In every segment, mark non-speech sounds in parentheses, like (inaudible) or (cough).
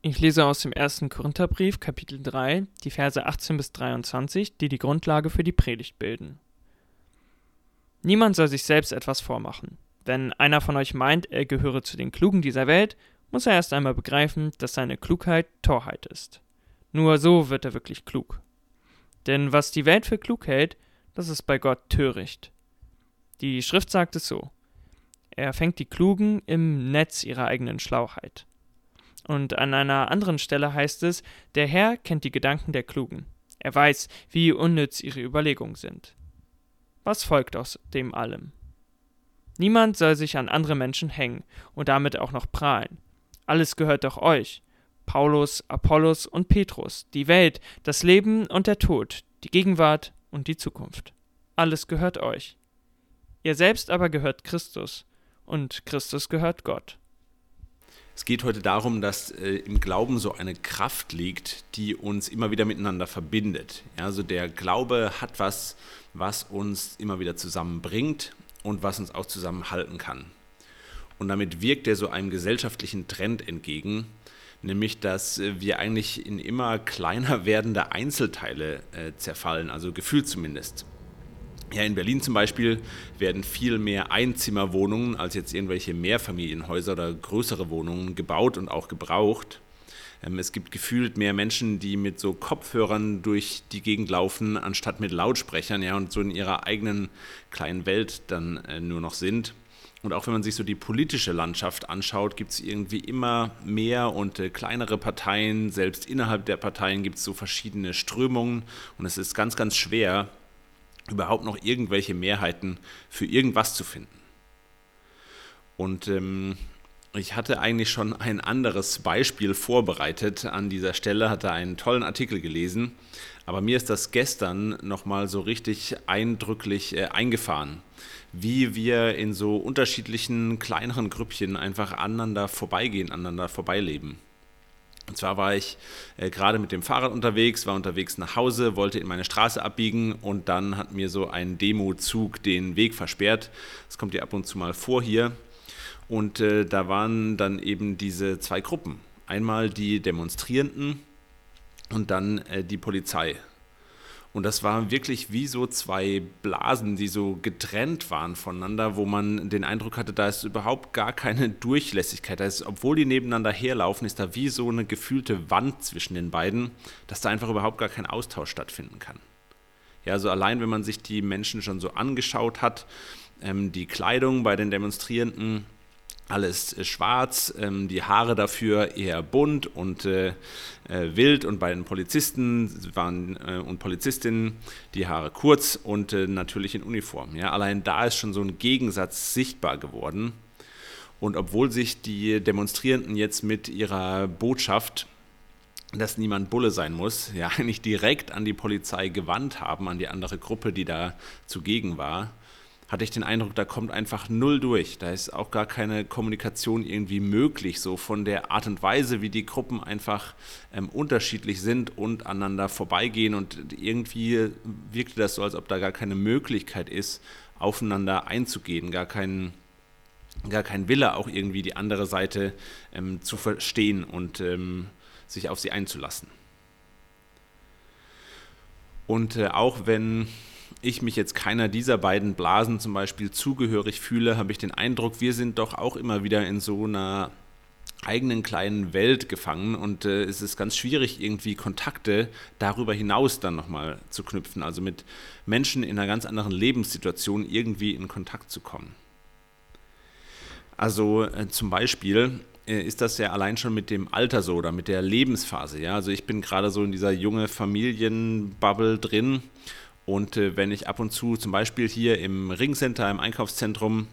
Ich lese aus dem ersten Korintherbrief, Kapitel 3, die Verse 18 bis 23, die die Grundlage für die Predigt bilden. Niemand soll sich selbst etwas vormachen. Wenn einer von euch meint, er gehöre zu den Klugen dieser Welt, muss er erst einmal begreifen, dass seine Klugheit Torheit ist. Nur so wird er wirklich klug. Denn was die Welt für klug hält, das ist bei Gott töricht. Die Schrift sagt es so. Er fängt die Klugen im Netz ihrer eigenen Schlauheit. Und an einer anderen Stelle heißt es, der Herr kennt die Gedanken der Klugen. Er weiß, wie unnütz ihre Überlegungen sind. Was folgt aus dem allem? Niemand soll sich an andere Menschen hängen und damit auch noch prahlen. Alles gehört doch euch. Paulus, Apollos und Petrus, die Welt, das Leben und der Tod, die Gegenwart und die Zukunft. Alles gehört euch. Ihr selbst aber gehört Christus und Christus gehört Gott. Es geht heute darum, dass äh, im Glauben so eine Kraft liegt, die uns immer wieder miteinander verbindet. Ja, also der Glaube hat was, was uns immer wieder zusammenbringt und was uns auch zusammenhalten kann. Und damit wirkt er so einem gesellschaftlichen Trend entgegen, nämlich dass äh, wir eigentlich in immer kleiner (laughs) werdende Einzelteile äh, zerfallen, also gefühlt zumindest. Ja, in Berlin zum Beispiel werden viel mehr Einzimmerwohnungen als jetzt irgendwelche Mehrfamilienhäuser oder größere Wohnungen gebaut und auch gebraucht. Ähm, es gibt gefühlt mehr Menschen, die mit so Kopfhörern durch die Gegend laufen, anstatt mit Lautsprechern, ja, und so in ihrer eigenen kleinen Welt dann äh, nur noch sind. Und auch wenn man sich so die politische Landschaft anschaut, gibt es irgendwie immer mehr und äh, kleinere Parteien. Selbst innerhalb der Parteien gibt es so verschiedene Strömungen. Und es ist ganz, ganz schwer, überhaupt noch irgendwelche Mehrheiten für irgendwas zu finden. Und ähm, ich hatte eigentlich schon ein anderes Beispiel vorbereitet an dieser Stelle, hatte einen tollen Artikel gelesen, aber mir ist das gestern nochmal so richtig eindrücklich äh, eingefahren, wie wir in so unterschiedlichen kleineren Grüppchen einfach aneinander vorbeigehen, aneinander vorbeileben. Und zwar war ich äh, gerade mit dem Fahrrad unterwegs, war unterwegs nach Hause, wollte in meine Straße abbiegen und dann hat mir so ein Demozug den Weg versperrt. Das kommt ja ab und zu mal vor hier. Und äh, da waren dann eben diese zwei Gruppen. Einmal die Demonstrierenden und dann äh, die Polizei. Und das waren wirklich wie so zwei Blasen, die so getrennt waren voneinander, wo man den Eindruck hatte, da ist überhaupt gar keine Durchlässigkeit. Da obwohl die nebeneinander herlaufen, ist da wie so eine gefühlte Wand zwischen den beiden, dass da einfach überhaupt gar kein Austausch stattfinden kann. Ja, also allein, wenn man sich die Menschen schon so angeschaut hat, ähm, die Kleidung bei den Demonstrierenden, alles schwarz, ähm, die Haare dafür eher bunt und äh, äh, wild und bei den Polizisten waren äh, und Polizistinnen die Haare kurz und äh, natürlich in Uniform. Ja? Allein da ist schon so ein Gegensatz sichtbar geworden. Und obwohl sich die Demonstrierenden jetzt mit ihrer Botschaft, dass niemand Bulle sein muss, ja (laughs) eigentlich direkt an die Polizei gewandt haben, an die andere Gruppe, die da zugegen war, hatte ich den Eindruck, da kommt einfach null durch. Da ist auch gar keine Kommunikation irgendwie möglich, so von der Art und Weise, wie die Gruppen einfach ähm, unterschiedlich sind und aneinander vorbeigehen. Und irgendwie wirkte das so, als ob da gar keine Möglichkeit ist, aufeinander einzugehen, gar kein, gar kein Wille, auch irgendwie die andere Seite ähm, zu verstehen und ähm, sich auf sie einzulassen. Und äh, auch wenn ich mich jetzt keiner dieser beiden Blasen zum Beispiel zugehörig fühle, habe ich den Eindruck, wir sind doch auch immer wieder in so einer eigenen kleinen Welt gefangen und äh, es ist ganz schwierig, irgendwie Kontakte darüber hinaus dann nochmal zu knüpfen, also mit Menschen in einer ganz anderen Lebenssituation irgendwie in Kontakt zu kommen. Also äh, zum Beispiel äh, ist das ja allein schon mit dem Alter so oder mit der Lebensphase. Ja? Also ich bin gerade so in dieser junge Familienbubble drin und äh, wenn ich ab und zu zum Beispiel hier im Ringcenter, im Einkaufszentrum,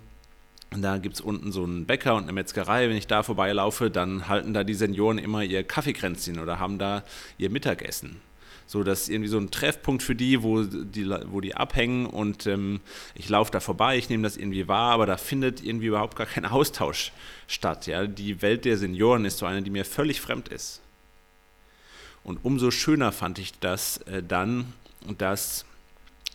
da gibt es unten so einen Bäcker und eine Metzgerei. Wenn ich da vorbeilaufe, dann halten da die Senioren immer ihr Kaffeekränzchen oder haben da ihr Mittagessen. So, das ist irgendwie so ein Treffpunkt für die, wo die, wo die abhängen und ähm, ich laufe da vorbei, ich nehme das irgendwie wahr, aber da findet irgendwie überhaupt gar kein (laughs) Austausch statt. Ja? Die Welt der Senioren ist so eine, die mir völlig fremd ist. Und umso schöner fand ich das äh, dann, dass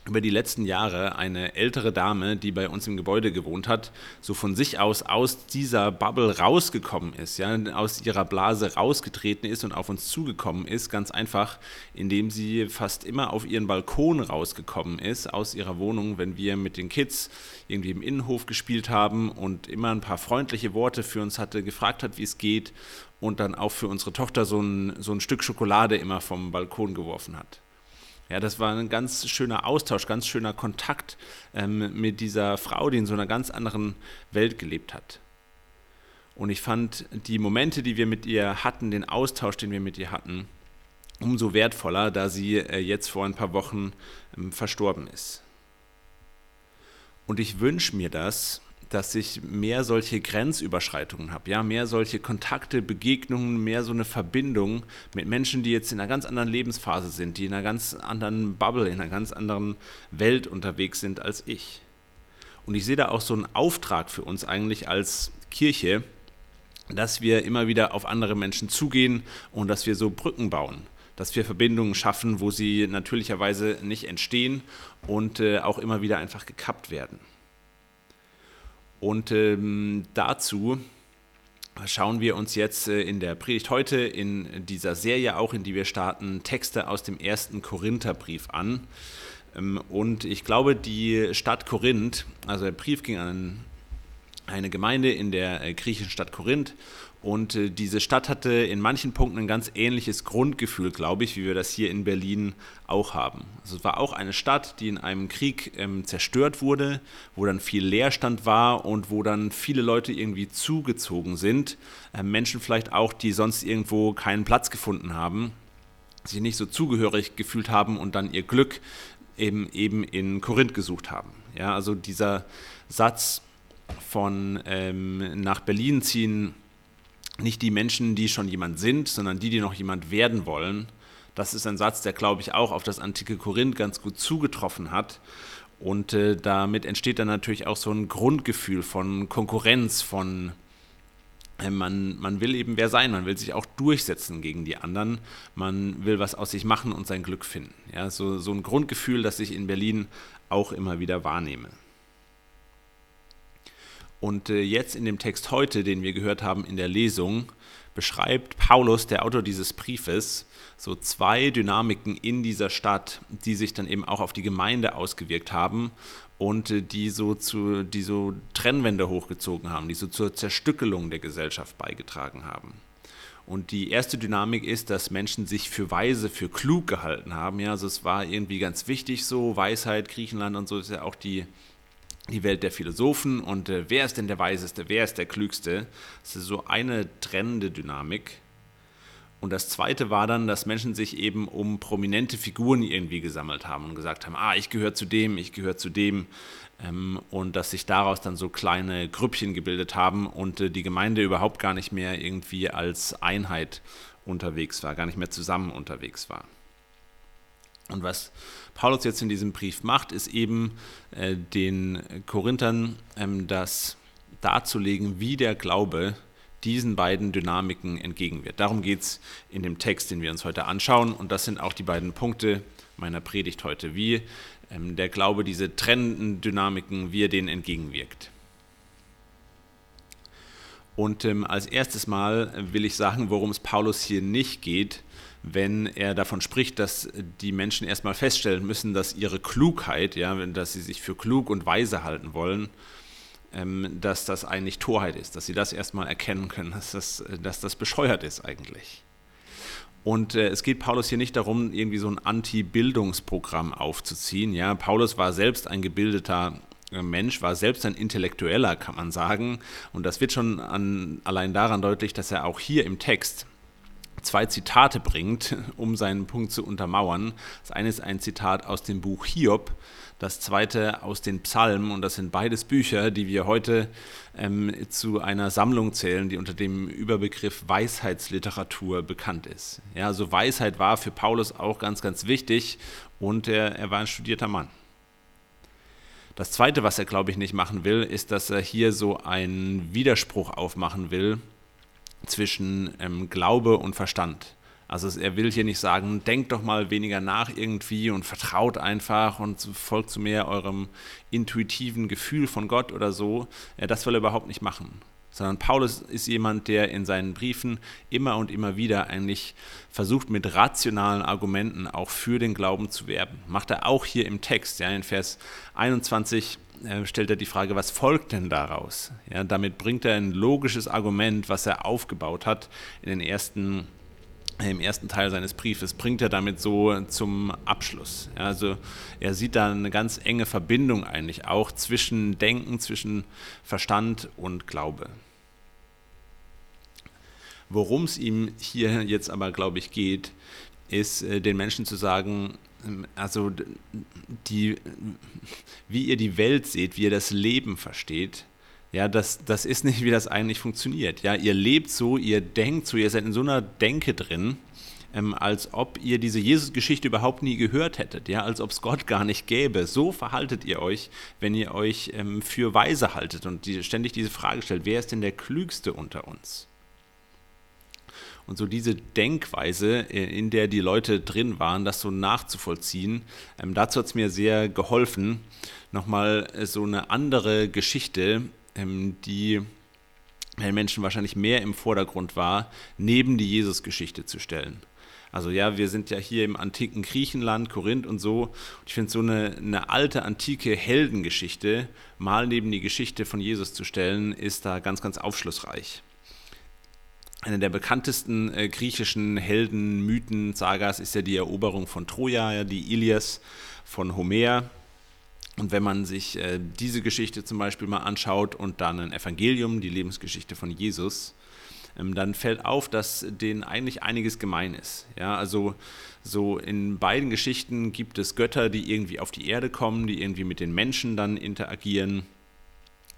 über die letzten Jahre eine ältere Dame, die bei uns im Gebäude gewohnt hat, so von sich aus aus dieser Bubble rausgekommen ist, ja, aus ihrer Blase rausgetreten ist und auf uns zugekommen ist, ganz einfach, indem sie fast immer auf ihren Balkon rausgekommen ist aus ihrer Wohnung, wenn wir mit den Kids irgendwie im Innenhof gespielt haben und immer ein paar freundliche Worte für uns hatte, gefragt hat, wie es geht und dann auch für unsere Tochter so ein, so ein Stück Schokolade immer vom Balkon geworfen hat. Ja, das war ein ganz schöner Austausch, ganz schöner Kontakt ähm, mit dieser Frau, die in so einer ganz anderen Welt gelebt hat. Und ich fand die Momente, die wir mit ihr hatten, den Austausch, den wir mit ihr hatten, umso wertvoller, da sie äh, jetzt vor ein paar Wochen ähm, verstorben ist. Und ich wünsche mir das, dass ich mehr solche Grenzüberschreitungen habe, ja, mehr solche Kontakte, Begegnungen, mehr so eine Verbindung mit Menschen, die jetzt in einer ganz anderen Lebensphase sind, die in einer ganz anderen Bubble, in einer ganz anderen Welt unterwegs sind als ich. Und ich sehe da auch so einen Auftrag für uns eigentlich als Kirche, dass wir immer wieder auf andere Menschen zugehen und dass wir so Brücken bauen dass wir Verbindungen schaffen, wo sie natürlicherweise nicht entstehen und äh, auch immer wieder einfach gekappt werden. Und ähm, dazu schauen wir uns jetzt äh, in der Predigt heute, in dieser Serie auch, in die wir starten, Texte aus dem ersten Korintherbrief an. Ähm, und ich glaube, die Stadt Korinth, also der Brief ging an eine Gemeinde in der äh, griechischen Stadt Korinth und äh, diese Stadt hatte in manchen Punkten ein ganz ähnliches Grundgefühl, glaube ich, wie wir das hier in Berlin auch haben. Also es war auch eine Stadt, die in einem Krieg ähm, zerstört wurde, wo dann viel Leerstand war und wo dann viele Leute irgendwie zugezogen sind. Äh, Menschen vielleicht auch, die sonst irgendwo keinen Platz gefunden haben, sich nicht so zugehörig gefühlt haben und dann ihr Glück eben, eben in Korinth gesucht haben. Ja, also dieser Satz von ähm, nach Berlin ziehen, nicht die Menschen, die schon jemand sind, sondern die, die noch jemand werden wollen. Das ist ein Satz, der, glaube ich, auch auf das antike Korinth ganz gut zugetroffen hat. Und äh, damit entsteht dann natürlich auch so ein Grundgefühl von Konkurrenz, von äh, man, man will eben wer sein, man will sich auch durchsetzen gegen die anderen, man will was aus sich machen und sein Glück finden. Ja, so, so ein Grundgefühl, das ich in Berlin auch immer wieder wahrnehme. Und äh, jetzt in dem Text heute, den wir gehört haben in der Lesung, beschreibt Paulus, der Autor dieses Briefes, so zwei Dynamiken in dieser Stadt, die sich dann eben auch auf die Gemeinde ausgewirkt haben und äh, die so zu, die so Trennwände hochgezogen haben, die so zur Zerstückelung der Gesellschaft beigetragen haben. Und die erste Dynamik ist, dass Menschen sich für weise, für klug gehalten haben. Ja, also es war irgendwie ganz wichtig so, Weisheit, Griechenland und so ist ja auch die die Welt der Philosophen und äh, wer ist denn der Weiseste, wer ist der Klügste. Das ist so eine trennende Dynamik. Und das Zweite war dann, dass Menschen sich eben um prominente Figuren irgendwie gesammelt haben und gesagt haben, ah, ich gehöre zu dem, ich gehöre zu dem. Ähm, und dass sich daraus dann so kleine Grüppchen gebildet haben und äh, die Gemeinde überhaupt gar nicht mehr irgendwie als Einheit unterwegs war, gar nicht mehr zusammen unterwegs war. Und was Paulus jetzt in diesem Brief macht, ist eben äh, den Korinthern ähm, das darzulegen, wie der Glaube diesen beiden Dynamiken entgegenwirkt. Darum geht es in dem Text, den wir uns heute anschauen. Und das sind auch die beiden Punkte meiner Predigt heute, wie ähm, der Glaube diese trennenden Dynamiken, wie er denen entgegenwirkt. Und ähm, als erstes Mal will ich sagen, worum es Paulus hier nicht geht, wenn er davon spricht, dass die Menschen erstmal feststellen müssen, dass ihre Klugheit, ja, dass sie sich für klug und weise halten wollen, ähm, dass das eigentlich Torheit ist, dass sie das erstmal erkennen können, dass das, dass das bescheuert ist eigentlich. Und äh, es geht Paulus hier nicht darum, irgendwie so ein Anti-Bildungsprogramm aufzuziehen. Ja, Paulus war selbst ein gebildeter äh, Mensch, war selbst ein Intellektueller, kann man sagen. Und das wird schon an, allein daran deutlich, dass er auch hier im Text zwei Zitate bringt, um seinen Punkt zu untermauern. Das eine ist ein Zitat aus dem Buch Hiob, das zweite aus den Psalmen und das sind beides Bücher, die wir heute ähm, zu einer Sammlung zählen, die unter dem Überbegriff Weisheitsliteratur bekannt ist. Ja, also Weisheit war für Paulus auch ganz, ganz wichtig und er, er war ein studierter Mann. Das zweite, was er, glaube ich, nicht machen will, ist, dass er hier so einen Widerspruch aufmachen will zwischen ähm, Glaube und Verstand. Also er will hier nicht sagen, denkt doch mal weniger nach irgendwie und vertraut einfach und folgt zu mehr eurem intuitiven Gefühl von Gott oder so. Das will er überhaupt nicht machen. Sondern Paulus ist jemand, der in seinen Briefen immer und immer wieder eigentlich versucht, mit rationalen Argumenten auch für den Glauben zu werben. Macht er auch hier im Text. Ja, in Vers 21 äh, stellt er die Frage, was folgt denn daraus? Ja, damit bringt er ein logisches Argument, was er aufgebaut hat in den ersten im ersten Teil seines Briefes bringt er damit so zum Abschluss. Also er sieht da eine ganz enge Verbindung eigentlich auch zwischen Denken, zwischen Verstand und Glaube. Worum es ihm hier jetzt aber, glaube ich, geht, ist äh, den Menschen zu sagen, also die, wie ihr die Welt seht, wie ihr das Leben versteht, ja, das, das ist nicht, wie das eigentlich funktioniert. Ja, ihr lebt so, ihr denkt so, ihr seid in so einer Denke drin, ähm, als ob ihr diese Jesus-Geschichte überhaupt nie gehört hättet, ja, als ob es Gott gar nicht gäbe. So verhaltet ihr euch, wenn ihr euch ähm, für weise haltet und die, ständig diese Frage stellt, wer ist denn der Klügste unter uns? Und so diese Denkweise, äh, in der die Leute drin waren, das so nachzuvollziehen, ähm, dazu hat es mir sehr geholfen, nochmal äh, so eine andere Geschichte ähm, die den Menschen wahrscheinlich mehr im Vordergrund war, neben die Jesus-Geschichte zu stellen. Also ja, wir sind ja hier im antiken Griechenland, Korinth und so. Und ich finde so eine, eine alte, antike Heldengeschichte mal neben die Geschichte von Jesus zu stellen, ist da ganz, ganz aufschlussreich. Eine der bekanntesten äh, griechischen Helden, Mythen, Sagas ist ja die Eroberung von Troja, ja, die Ilias von Homer. Und wenn man sich äh, diese Geschichte zum Beispiel mal anschaut und dann ein Evangelium, die Lebensgeschichte von Jesus, ähm, dann fällt auf, dass denen eigentlich einiges gemein ist. Ja, also so in beiden Geschichten gibt es Götter, die irgendwie auf die Erde kommen, die irgendwie mit den Menschen dann interagieren.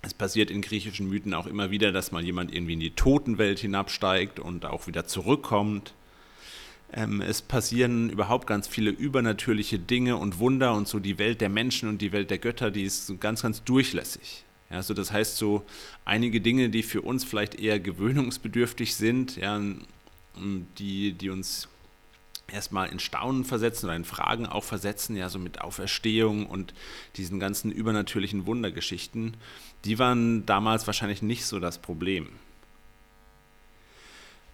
Es passiert in griechischen Mythen auch immer wieder, dass mal jemand irgendwie in die Totenwelt hinabsteigt und auch wieder zurückkommt. Ähm, es passieren überhaupt ganz viele übernatürliche Dinge und Wunder und so die Welt der Menschen und die Welt der Götter, die ist so ganz, ganz durchlässig. Ja, also das heißt so einige Dinge, die für uns vielleicht eher gewöhnungsbedürftig sind, ja, die, die uns erstmal in Staunen versetzen oder in Fragen auch versetzen, ja, so mit Auferstehung und diesen ganzen übernatürlichen Wundergeschichten, die waren damals wahrscheinlich nicht so das Problem.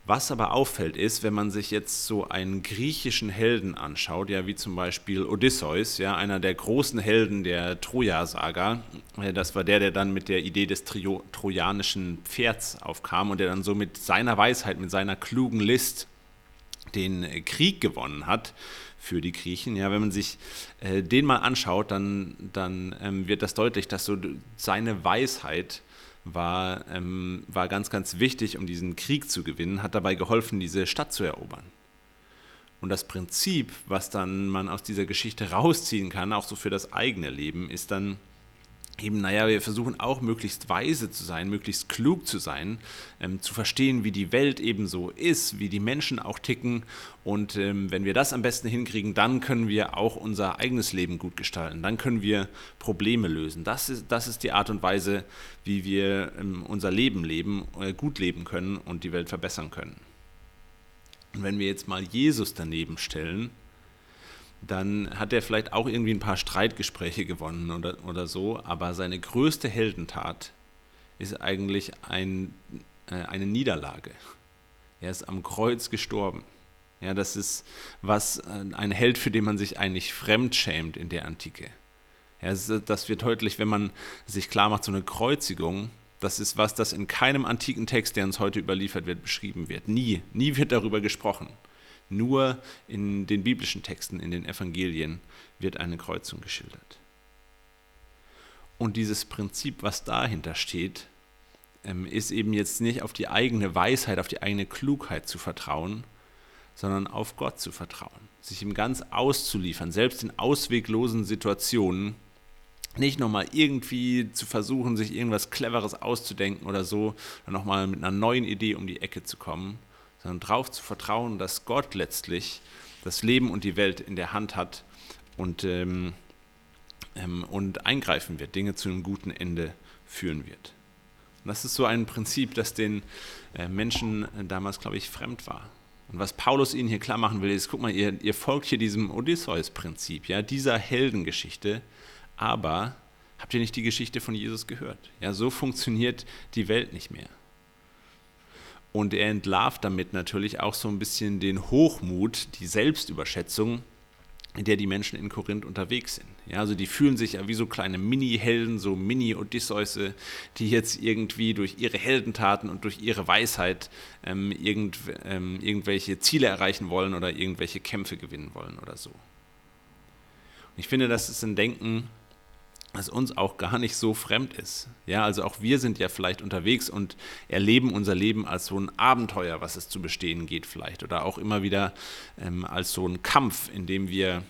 Was aber auffällt ist, wenn man sich jetzt so einen griechischen Helden anschaut, ja wie zum Beispiel Odysseus, ja einer der großen Helden der Troja-Saga, äh, das war der, der dann mit der Idee des Trio trojanischen Pferds aufkam und der dann so mit seiner Weisheit, mit seiner klugen List den Krieg gewonnen hat für die Griechen. Ja, wenn man sich äh, den mal anschaut, dann, dann ähm, wird das deutlich, dass so seine Weisheit war, ähm, war ganz, ganz wichtig, um diesen Krieg zu gewinnen, hat dabei geholfen, diese Stadt zu erobern. Und das Prinzip, was dann man aus dieser Geschichte rausziehen kann, auch so für das eigene Leben, ist dann, eben, naja, wir versuchen auch möglichst weise zu sein, möglichst klug zu sein, ähm, zu verstehen, wie die Welt eben so ist, wie die Menschen auch ticken. Und ähm, wenn wir das am besten hinkriegen, dann können wir auch unser eigenes Leben gut gestalten. Dann können wir Probleme lösen. Das ist, das ist die Art und Weise, wie wir ähm, unser Leben leben, äh, gut leben können und die Welt verbessern können. Und wenn wir jetzt mal Jesus daneben stellen, dann hat er vielleicht auch irgendwie ein paar Streitgespräche gewonnen oder, oder so, aber seine größte Heldentat ist eigentlich ein, äh, eine Niederlage. Er ist am Kreuz gestorben. Ja, das ist was, äh, ein Held, für den man sich eigentlich fremdschämt in der Antike. Ja, das wird deutlich, wenn man sich klar macht, so eine Kreuzigung, das ist was, das in keinem antiken Text, der uns heute überliefert wird, beschrieben wird. Nie, nie wird darüber gesprochen. Nur in den biblischen Texten, in den Evangelien wird eine Kreuzung geschildert. Und dieses Prinzip, was dahinter steht, ähm, ist eben jetzt nicht auf die eigene Weisheit, auf die eigene Klugheit zu vertrauen, sondern auf Gott zu vertrauen, sich ihm ganz auszuliefern, selbst in ausweglosen Situationen, nicht nochmal irgendwie zu versuchen, sich irgendwas Cleveres auszudenken oder so, nochmal mit einer neuen Idee um die Ecke zu kommen, sondern darauf zu vertrauen, dass Gott letztlich das Leben und die Welt in der Hand hat und, ähm, ähm, und eingreifen wird, Dinge zu einem guten Ende führen wird. Und das ist so ein Prinzip, das den äh, Menschen damals, glaube ich, fremd war. Und was Paulus ihnen hier klar machen will, ist, guck mal, ihr, ihr folgt hier diesem Odysseus-Prinzip, ja, dieser Heldengeschichte, aber habt ihr nicht die Geschichte von Jesus gehört? Ja, so funktioniert die Welt nicht mehr. Und er entlarvt damit natürlich auch so ein bisschen den Hochmut, die Selbstüberschätzung, in der die Menschen in Korinth unterwegs sind. Ja, also die fühlen sich ja wie so kleine Mini-Helden, so Mini-Odysseuse, die jetzt irgendwie durch ihre Heldentaten und durch ihre Weisheit ähm, irgend, ähm, irgendwelche Ziele erreichen wollen oder irgendwelche Kämpfe gewinnen wollen oder so. Und ich finde, das ist ein Denken, das uns auch gar nicht so fremd ist. Ja, also auch wir sind ja vielleicht unterwegs und erleben unser Leben als so ein Abenteuer, was es zu bestehen geht vielleicht, oder auch immer wieder ähm, als so ein Kampf, in dem wir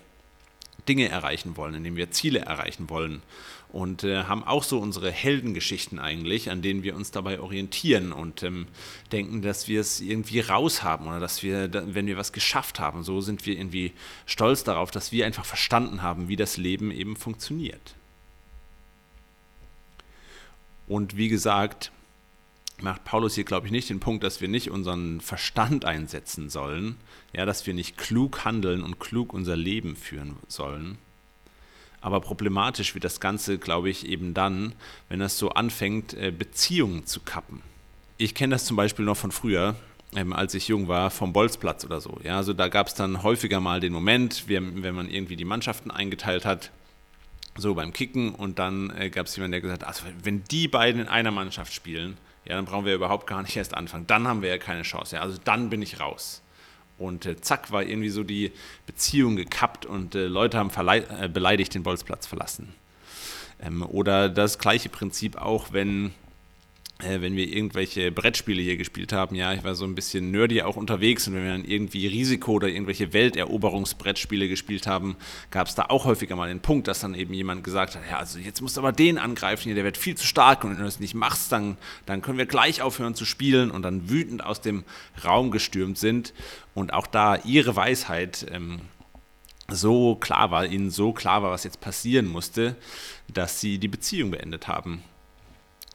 Dinge erreichen wollen, in dem wir Ziele erreichen wollen und äh, haben auch so unsere Heldengeschichten eigentlich, an denen wir uns dabei orientieren und ähm, denken, dass wir es irgendwie raus haben oder dass wir, wenn wir was geschafft haben, so sind wir irgendwie stolz darauf, dass wir einfach verstanden haben, wie das Leben eben funktioniert. Und wie gesagt, macht Paulus hier, glaube ich, nicht den Punkt, dass wir nicht unseren Verstand einsetzen sollen, ja, dass wir nicht klug handeln und klug unser Leben führen sollen. Aber problematisch wird das Ganze, glaube ich, eben dann, wenn es so anfängt, äh, Beziehungen zu kappen. Ich kenne das zum Beispiel noch von früher, ähm, als ich jung war, vom Bolzplatz oder so. Ja, also da gab es dann häufiger mal den Moment, wenn man irgendwie die Mannschaften eingeteilt hat, so beim Kicken und dann äh, gab es jemanden, der gesagt hat, also wenn die beiden in einer Mannschaft spielen, ja, dann brauchen wir überhaupt gar nicht erst anfangen. Dann haben wir ja keine Chance. Ja, also dann bin ich raus. Und äh, zack war irgendwie so die Beziehung gekappt und äh, Leute haben äh, beleidigt den Bolzplatz verlassen. Ähm, oder das gleiche Prinzip auch, wenn wenn wir irgendwelche Brettspiele hier gespielt haben, ja, ich war so ein bisschen nerdy auch unterwegs und wenn wir dann irgendwie Risiko oder irgendwelche Welteroberungsbrettspiele gespielt haben, gab es da auch häufiger mal den Punkt, dass dann eben jemand gesagt hat, ja, also jetzt musst du aber den angreifen, hier, der wird viel zu stark und wenn du das nicht machst, dann, dann können wir gleich aufhören zu spielen und dann wütend aus dem Raum gestürmt sind. Und auch da ihre Weisheit ähm, so klar war, ihnen so klar war, was jetzt passieren musste, dass sie die Beziehung beendet haben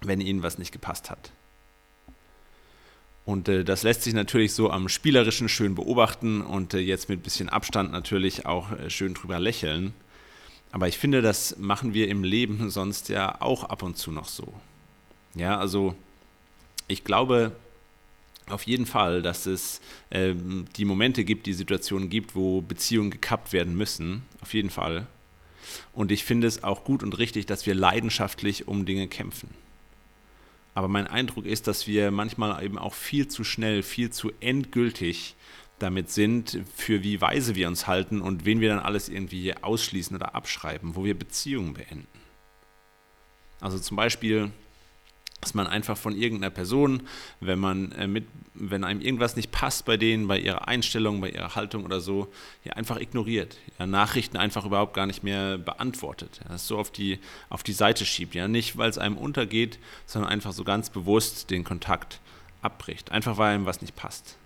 wenn ihnen was nicht gepasst hat. Und äh, das lässt sich natürlich so am Spielerischen schön beobachten und äh, jetzt mit ein bisschen Abstand natürlich auch äh, schön drüber lächeln. Aber ich finde, das machen wir im Leben sonst ja auch ab und zu noch so. Ja, also ich glaube auf jeden Fall, dass es ähm, die Momente gibt, die Situationen gibt, wo Beziehungen gekappt werden müssen. Auf jeden Fall. Und ich finde es auch gut und richtig, dass wir leidenschaftlich um Dinge kämpfen. Aber mein Eindruck ist, dass wir manchmal eben auch viel zu schnell, viel zu endgültig damit sind, für wie weise wir uns halten und wen wir dann alles irgendwie ausschließen oder abschreiben, wo wir Beziehungen beenden. Also zum Beispiel dass man einfach von irgendeiner Person, wenn man äh, mit, wenn einem irgendwas nicht passt bei denen, bei ihrer Einstellung, bei ihrer Haltung oder so, ja einfach ignoriert, ja, Nachrichten einfach überhaupt gar nicht mehr beantwortet, ja, das so auf die, auf die Seite schiebt, ja, nicht weil es einem untergeht, sondern einfach so ganz bewusst den Kontakt abbricht, einfach weil einem was nicht passt.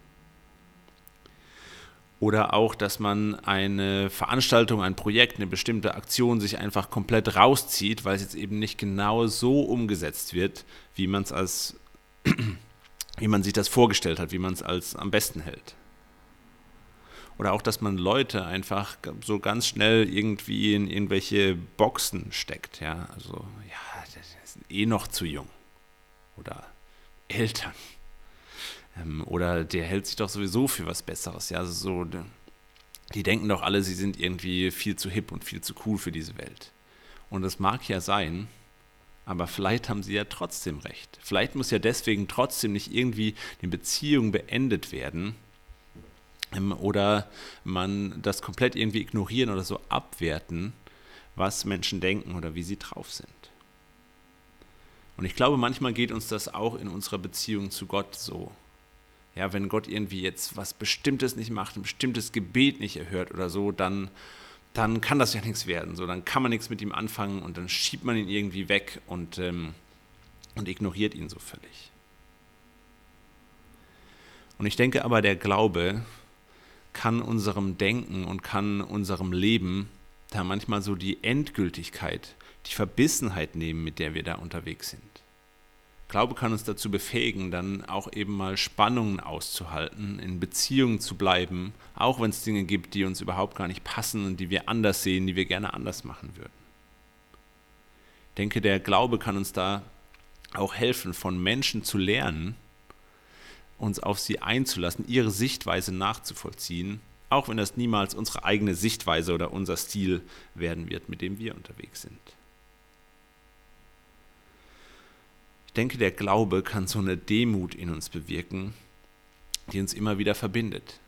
Oder auch, dass man eine Veranstaltung, ein Projekt, eine bestimmte Aktion sich einfach komplett rauszieht, weil es jetzt eben nicht genau so umgesetzt wird, wie man es als, (clears throat) wie man sich das vorgestellt hat, wie man es als am besten hält. Oder auch, dass man Leute einfach so ganz schnell irgendwie in irgendwelche Boxen steckt. Ja, also, ja, die sind eh noch zu jung. Oder Eltern ähm, oder der hält sich doch sowieso für was Besseres. Ja, also so, die denken doch alle, sie sind irgendwie viel zu hip und viel zu cool für diese Welt. Und das mag ja sein, aber vielleicht haben sie ja trotzdem recht. Vielleicht muss ja deswegen trotzdem nicht irgendwie die Beziehung beendet werden ähm, oder man das komplett irgendwie ignorieren oder so abwerten, was Menschen denken oder wie sie drauf sind. Und ich glaube, manchmal geht uns das auch in unserer Beziehung zu Gott so ja, wenn Gott irgendwie jetzt was Bestimmtes nicht macht, ein bestimmtes Gebet nicht erhört oder so, dann, dann kann das ja nichts werden. So, dann kann man nichts mit ihm anfangen und dann schiebt man ihn irgendwie weg und, ähm, und ignoriert ihn so völlig. Und ich denke aber, der Glaube kann unserem Denken und kann unserem Leben da manchmal so die Endgültigkeit, die Verbissenheit nehmen, mit der wir da unterwegs sind. Glaube kann uns dazu befähigen, dann auch eben mal Spannungen auszuhalten, in Beziehungen zu bleiben, auch wenn es Dinge gibt, die uns überhaupt gar nicht passen und die wir anders sehen, die wir gerne anders machen würden. Ich denke, der Glaube kann uns da auch helfen, von Menschen zu lernen, uns auf sie einzulassen, ihre Sichtweise nachzuvollziehen, auch wenn das niemals unsere eigene Sichtweise oder unser Stil werden wird, mit dem wir unterwegs sind. Denke, der Glaube kann so eine Demut in uns bewirken, die uns immer wieder verbindet.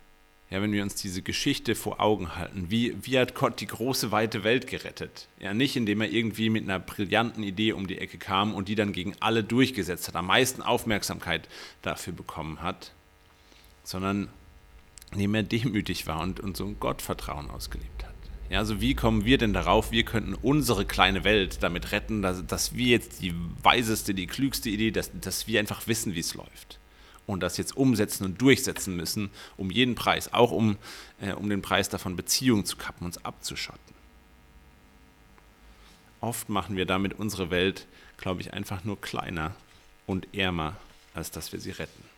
Ja, wenn wir uns diese Geschichte vor Augen halten, wie, wie hat Gott die große, weite Welt gerettet? Ja, nicht indem er irgendwie mit einer brillanten Idee um die Ecke kam und die dann gegen alle durchgesetzt hat, am meisten Aufmerksamkeit dafür bekommen hat, sondern indem er demütig war und, und so ein Gottvertrauen ausgelebt hat. Ja, also wie kommen wir denn darauf, wir könnten unsere kleine Welt damit retten, dass, dass wir jetzt die weiseste, die klügste Idee, dass, dass wir einfach wissen, wie es läuft. Und das jetzt umsetzen und durchsetzen müssen, um jeden Preis, auch um, äh, um den Preis davon Beziehungen zu kappen, uns abzuschotten. Oft machen wir damit unsere Welt, glaube ich, einfach nur kleiner und ärmer, als dass wir sie retten.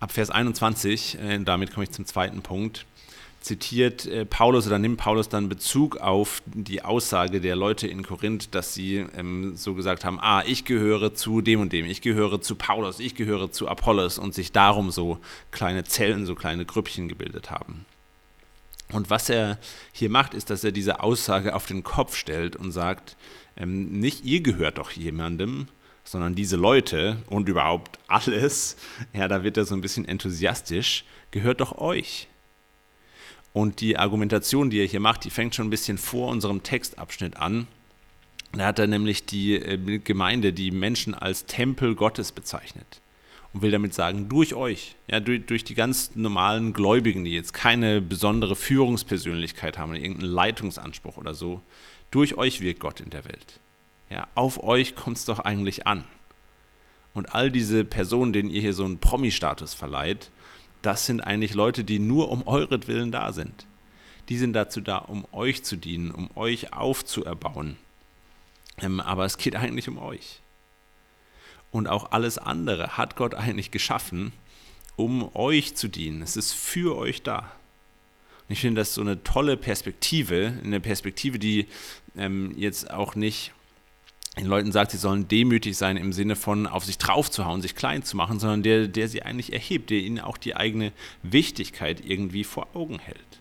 Ab Vers 21, äh, damit komme ich zum zweiten Punkt, zitiert äh, Paulus oder nimmt Paulus dann Bezug auf die Aussage der Leute in Korinth, dass sie ähm, so gesagt haben, ah, ich gehöre zu dem und dem, ich gehöre zu Paulus, ich gehöre zu Apollos und sich darum so kleine Zellen, so kleine Grüppchen gebildet haben. Und was er hier macht, ist, dass er diese Aussage auf den Kopf stellt und sagt, ähm, nicht ihr gehört doch jemandem, sondern diese Leute und überhaupt alles, ja, da wird er so ein bisschen enthusiastisch, gehört doch euch. Und die Argumentation, die er hier macht, die fängt schon ein bisschen vor unserem Textabschnitt an. Da hat er nämlich die äh, Gemeinde, die Menschen als Tempel Gottes bezeichnet. Und will damit sagen, durch euch, ja, durch, durch die ganz normalen Gläubigen, die jetzt keine besondere Führungspersönlichkeit haben irgendeinen Leitungsanspruch oder so, durch euch wirkt Gott in der Welt. Ja, auf euch kommt es doch eigentlich an. Und all diese Personen, denen ihr hier so einen Promi-Status verleiht, das sind eigentlich Leute, die nur um euretwillen da sind. Die sind dazu da, um euch zu dienen, um euch aufzuerbauen. Ähm, aber es geht eigentlich um euch. Und auch alles andere hat Gott eigentlich geschaffen, um euch zu dienen. Es ist für euch da. Und ich finde das so eine tolle Perspektive, eine Perspektive, die ähm, jetzt auch nicht den Leuten sagt, sie sollen demütig sein im Sinne von auf sich draufzuhauen, sich klein zu machen, sondern der, der sie eigentlich erhebt, der ihnen auch die eigene Wichtigkeit irgendwie vor Augen hält.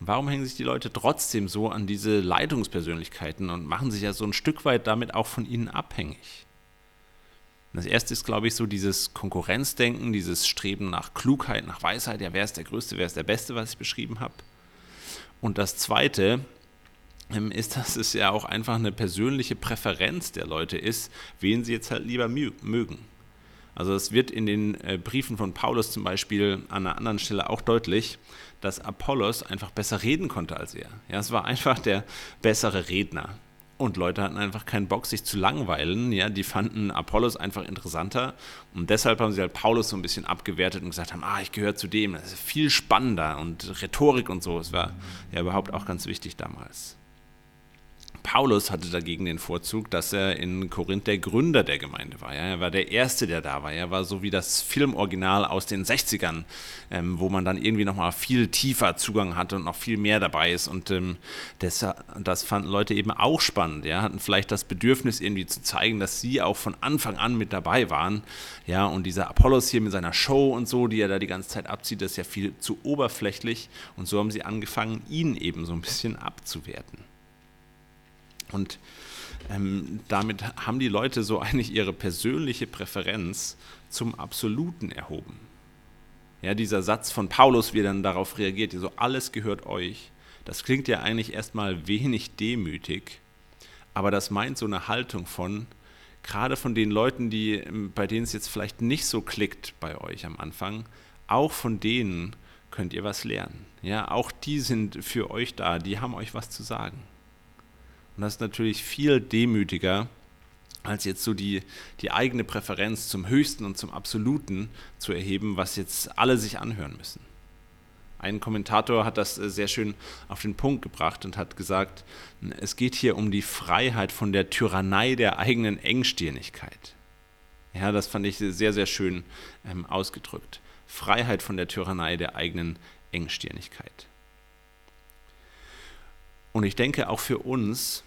Warum hängen sich die Leute trotzdem so an diese Leitungspersönlichkeiten und machen sich ja so ein Stück weit damit auch von ihnen abhängig? Das erste ist, glaube ich, so dieses Konkurrenzdenken, dieses Streben nach Klugheit, nach Weisheit, ja, wer ist der Größte, wer ist der Beste, was ich beschrieben habe. Und das zweite ist, dass es ja auch einfach eine persönliche Präferenz der Leute ist, wen sie jetzt halt lieber mögen. Also es wird in den äh, Briefen von Paulus zum Beispiel an einer anderen Stelle auch deutlich, dass Apollos einfach besser reden konnte als er. Ja, es war einfach der bessere Redner. Und Leute hatten einfach keinen Bock, sich zu langweilen. Ja, die fanden Apollos einfach interessanter. Und deshalb haben sie halt Paulus so ein bisschen abgewertet und gesagt haben, ah, ich gehöre zu dem. Das ist viel spannender und Rhetorik und so. Es war ja überhaupt auch ganz wichtig damals. Paulus hatte dagegen den Vorzug, dass er in Korinth der Gründer der Gemeinde war. Ja. Er war der Erste, der da war. Er war so wie das Filmoriginal aus den 60ern, ähm, wo man dann irgendwie nochmal viel tiefer Zugang hatte und noch viel mehr dabei ist. Und ähm, das, das fanden Leute eben auch spannend. Ja. Hatten vielleicht das Bedürfnis irgendwie zu zeigen, dass sie auch von Anfang an mit dabei waren. Ja. Und dieser Apollos hier mit seiner Show und so, die er da die ganze Zeit abzieht, das ist ja viel zu oberflächlich. Und so haben sie angefangen, ihn eben so ein bisschen abzuwerten. Und ähm, damit haben die Leute so eigentlich ihre persönliche Präferenz zum Absoluten erhoben. Ja, dieser Satz von Paulus, wie er dann darauf reagiert, so alles gehört euch, das klingt ja eigentlich erstmal wenig demütig, aber das meint so eine Haltung von, gerade von den Leuten, die, ähm, bei denen es jetzt vielleicht nicht so klickt bei euch am Anfang, auch von denen könnt ihr was lernen. Ja, auch die sind für euch da, die haben euch was zu sagen. Und das ist natürlich viel demütiger, als jetzt so die, die eigene Präferenz zum Höchsten und zum Absoluten zu erheben, was jetzt alle sich anhören müssen. Ein Kommentator hat das äh, sehr schön auf den Punkt gebracht und hat gesagt, es geht hier um die Freiheit von der Tyrannei der eigenen Engstirnigkeit. Ja, das fand ich sehr, sehr schön ähm, ausgedrückt. Freiheit von der Tyrannei der eigenen Engstirnigkeit. Und ich denke, auch für uns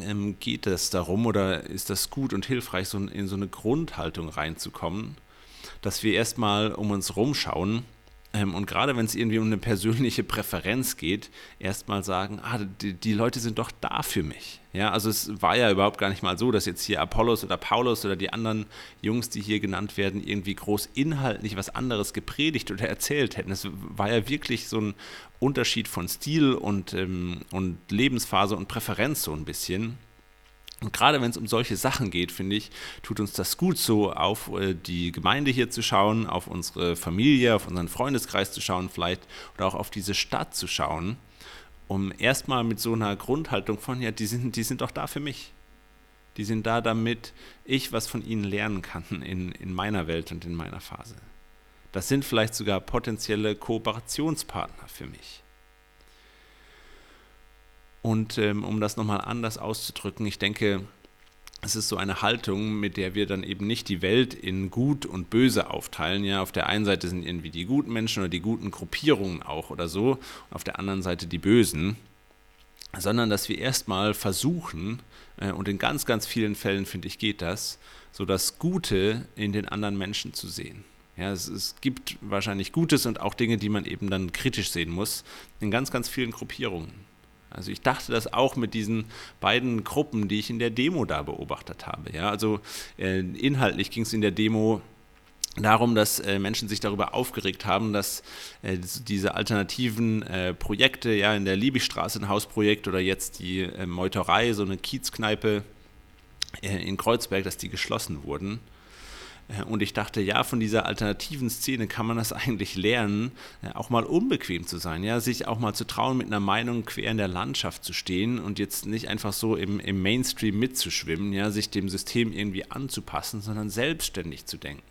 ähm, geht es darum oder ist das gut und hilfreich, so in so eine Grundhaltung reinzukommen, dass wir erstmal um uns rumschauen ähm, und gerade wenn es irgendwie um eine persönliche Präferenz geht, erstmal sagen, ah, die, die, Leute sind doch da für mich. Ja, also es war ja überhaupt gar nicht mal so, dass jetzt hier Apollos oder Paulus oder die anderen Jungs, die hier genannt werden, irgendwie groß inhaltlich was anderes gepredigt oder erzählt hätten. Es war ja wirklich so ein Unterschied von Stil und, ähm, und Lebensphase und Präferenz so ein bisschen. Und gerade wenn es um solche Sachen geht, finde ich, tut uns das gut, so auf äh, die Gemeinde hier zu schauen, auf unsere Familie, auf unseren Freundeskreis zu schauen vielleicht oder auch auf diese Stadt zu schauen, um erstmal mit so einer Grundhaltung von, ja, die sind, die sind doch da für mich. Die sind da, damit ich was von ihnen lernen kann in, in meiner Welt und in meiner Phase. Das sind vielleicht sogar potenzielle Kooperationspartner für mich. Und ähm, um das nochmal anders auszudrücken, ich denke, es ist so eine Haltung, mit der wir dann eben nicht die Welt in gut und böse aufteilen. Ja, auf der einen Seite sind irgendwie die guten Menschen oder die guten Gruppierungen auch oder so, auf der anderen Seite die bösen, sondern dass wir erstmal versuchen, äh, und in ganz, ganz vielen Fällen finde ich geht das, so das Gute in den anderen Menschen zu sehen. Ja, es, es, gibt wahrscheinlich Gutes und auch Dinge, die man eben dann kritisch sehen muss, in ganz, ganz vielen Gruppierungen. Also ich dachte das auch mit diesen beiden Gruppen, die ich in der Demo da beobachtet habe. Ja, also äh, inhaltlich ging es in der Demo darum, dass äh, Menschen sich darüber aufgeregt haben, dass äh, diese alternativen äh, Projekte, ja, in der Liebigstraße ein Hausprojekt oder jetzt die äh, Meuterei, so eine Kiezkneipe äh, in Kreuzberg, dass die geschlossen wurden. Äh, und ich dachte, ja, von dieser alternativen Szene kann man das (laughs) eigentlich lernen, äh, auch mal unbequem zu sein, ja, sich auch mal zu trauen, mit einer Meinung quer in der Landschaft zu stehen und jetzt nicht einfach so im, im Mainstream mitzuschwimmen, ja, sich dem System irgendwie anzupassen, sondern selbstständig zu denken.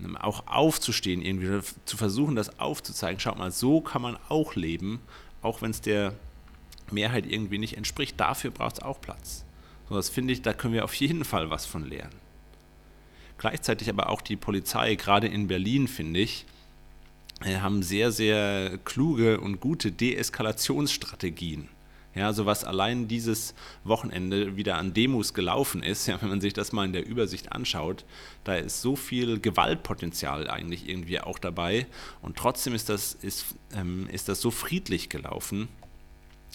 Ähm, auch aufzustehen, irgendwie zu versuchen, das aufzuzeigen. Schaut mal, so kann man auch leben, auch wenn es der Mehrheit irgendwie nicht entspricht. Dafür braucht es auch Platz. So, das finde ich, da können wir auf jeden Fall was von lernen. Gleichzeitig aber auch die Polizei, gerade in Berlin, finde ich, äh, haben sehr, sehr kluge und gute Deeskalationsstrategien. Ja, so was allein dieses Wochenende wieder an Demos gelaufen ist, (laughs) ja, wenn man sich das mal in der Übersicht anschaut, da ist so viel Gewaltpotenzial eigentlich irgendwie auch dabei und trotzdem ist das, ist, ähm, ist das so friedlich gelaufen.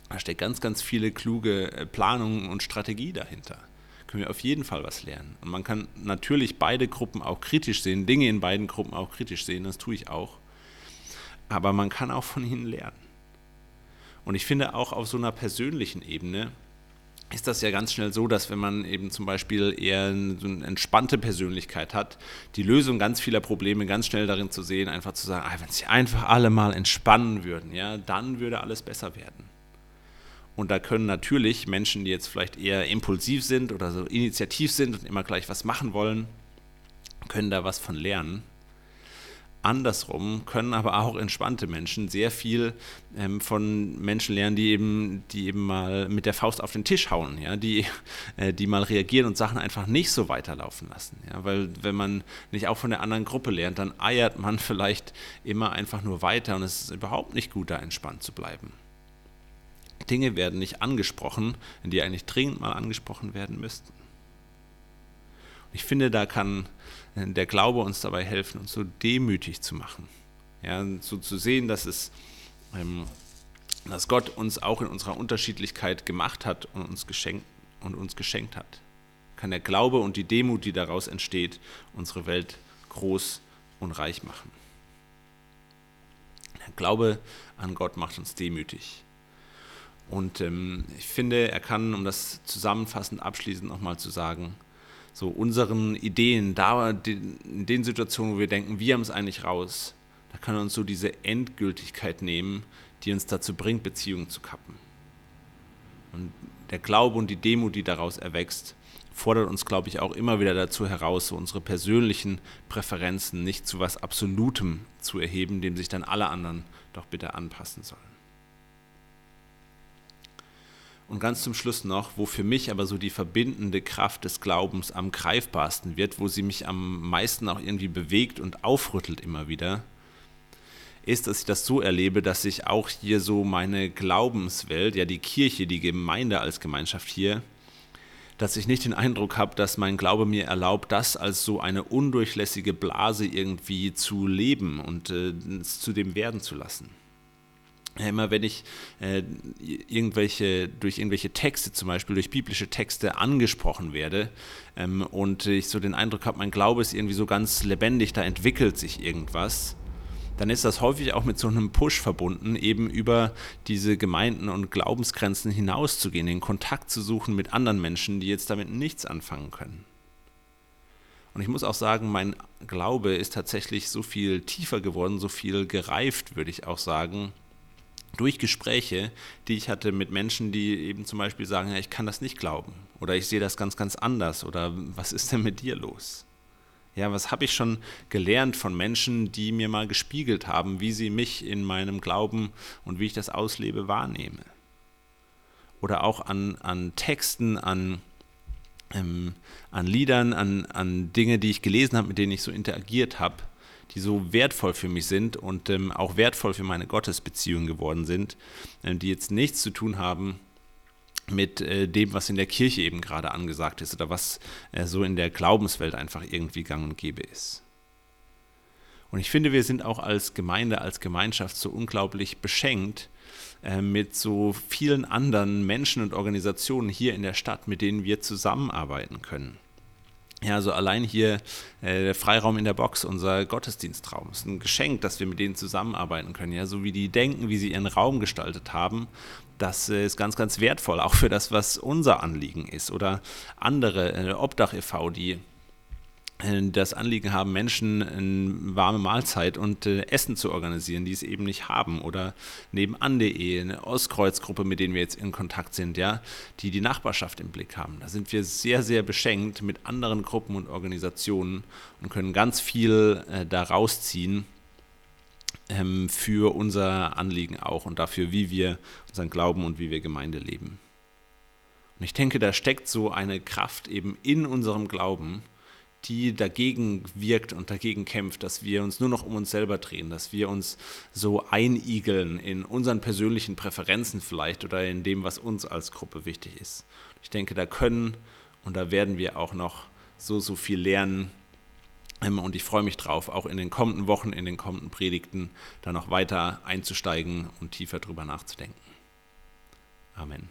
Da steckt ganz, ganz viele kluge äh, Planungen und Strategie dahinter können wir auf jeden Fall was lernen. Und man kann natürlich beide Gruppen auch kritisch sehen, Dinge in beiden Gruppen auch kritisch sehen, das tue ich auch. Aber man kann auch von ihnen lernen. Und ich finde auch auf so einer persönlichen Ebene ist das ja ganz schnell so, dass wenn man eben zum Beispiel eher so eine entspannte Persönlichkeit hat, die Lösung ganz vieler Probleme ganz schnell darin zu sehen, einfach zu sagen, ah, wenn sich einfach alle mal entspannen würden, ja, dann würde alles besser werden. Und da können natürlich Menschen, die jetzt vielleicht eher impulsiv sind oder so initiativ sind und immer gleich was machen wollen, können da was von lernen. Andersrum können aber auch entspannte Menschen sehr viel ähm, von Menschen lernen, die eben, die eben mal mit der Faust auf den Tisch hauen, ja, die, äh, die mal reagieren und Sachen einfach nicht so weiterlaufen lassen. Ja, weil wenn man nicht auch von der anderen Gruppe lernt, dann eiert man (laughs) vielleicht immer einfach nur weiter und es ist überhaupt nicht gut, da entspannt zu bleiben. Dinge werden nicht angesprochen, die eigentlich dringend mal angesprochen werden müssten. ich finde, da kann äh, der Glaube uns dabei helfen, uns so demütig zu machen. Ja, so zu sehen, dass es ähm, dass Gott uns auch in unserer Unterschiedlichkeit gemacht hat und uns geschenkt, und uns geschenkt hat. Kann der Glaube und die Demut, die daraus entsteht, unsere Welt groß und reich machen. Der Glaube an Gott macht uns demütig. Und ähm, ich finde, er kann, um das zusammenfassend abschließend nochmal zu sagen, so unseren Ideen, da in den Situationen, wo wir denken, wir haben es eigentlich raus, da kann er uns so diese Endgültigkeit nehmen, die uns dazu bringt, Beziehungen zu kappen. Und der Glaube und die Demut, die daraus erwächst, fordert uns, glaube ich, auch immer wieder dazu heraus, so unsere persönlichen Präferenzen nicht zu was Absolutem zu erheben, dem sich dann alle anderen doch bitte anpassen sollen. Und ganz zum Schluss noch, wo für mich aber so die verbindende Kraft des Glaubens am greifbarsten wird, wo sie mich am meisten auch irgendwie bewegt und aufrüttelt immer wieder, ist, dass ich das so erlebe, dass ich auch hier so meine Glaubenswelt, ja die Kirche, die Gemeinde als Gemeinschaft hier, dass ich nicht den Eindruck habe, dass mein Glaube mir erlaubt, das als so eine undurchlässige Blase irgendwie zu leben und äh, zu dem werden zu lassen. Immer wenn ich äh, irgendwelche, durch irgendwelche Texte, zum Beispiel durch biblische Texte angesprochen werde ähm, und ich so den Eindruck habe, mein Glaube ist irgendwie so ganz lebendig, da entwickelt sich irgendwas, dann ist das häufig auch mit so einem Push verbunden, eben über diese Gemeinden und Glaubensgrenzen hinauszugehen, den Kontakt zu suchen mit anderen Menschen, die jetzt damit nichts anfangen können. Und ich muss auch sagen, mein Glaube ist tatsächlich so viel tiefer geworden, so viel gereift, würde ich auch sagen, durch Gespräche, die ich hatte mit Menschen, die eben zum Beispiel sagen, ja, ich kann das nicht glauben oder ich sehe das ganz, ganz anders oder was ist denn mit dir los? Ja, was habe ich schon gelernt von Menschen, die mir mal gespiegelt haben, wie sie mich in meinem Glauben und wie ich das auslebe wahrnehme? Oder auch an, an Texten, an, ähm, an Liedern, an, an Dinge, die ich gelesen habe, mit denen ich so interagiert habe, die so wertvoll für mich sind und ähm, auch wertvoll für meine Gottesbeziehung geworden sind, äh, die jetzt nichts zu tun haben mit äh, dem, was in der Kirche eben gerade angesagt ist oder was äh, so in der Glaubenswelt einfach irgendwie gang und gäbe ist. Und ich finde, wir sind auch als Gemeinde, als Gemeinschaft so unglaublich beschenkt äh, mit so vielen anderen Menschen und Organisationen hier in der Stadt, mit denen wir zusammenarbeiten können. Ja, also allein hier äh, der Freiraum in der Box, unser Gottesdienstraum, ist ein Geschenk, dass wir mit denen zusammenarbeiten können. Ja, so wie die denken, wie sie ihren Raum gestaltet haben das ist ganz, ganz wertvoll, auch für das, was unser Anliegen ist. Oder andere, äh, Obdach e.V., die äh, das Anliegen haben, Menschen eine warme Mahlzeit und äh, Essen zu organisieren, die es eben nicht haben. Oder nebenan.de, eine Ostkreuzgruppe, mit denen wir jetzt in Kontakt sind, ja, die die Nachbarschaft im Blick haben. Da sind wir sehr, sehr beschenkt mit anderen Gruppen und Organisationen und können ganz viel äh, daraus ziehen ähm, für unser Anliegen auch und dafür, wie wir unseren Glauben und wie wir Gemeinde leben. Und ich denke, da steckt so eine Kraft eben in unserem Glauben, die dagegen wirkt und dagegen kämpft, dass wir uns nur noch um uns selber drehen, dass wir uns so einigeln in unseren persönlichen Präferenzen vielleicht oder in dem, was uns als Gruppe wichtig ist. Ich denke, da können und da werden wir auch noch so, so viel lernen, ähm, und ich freue mich drauf, auch in den kommenden Wochen, in den kommenden Predigten, da noch weiter einzusteigen und tiefer drüber nachzudenken. Amen.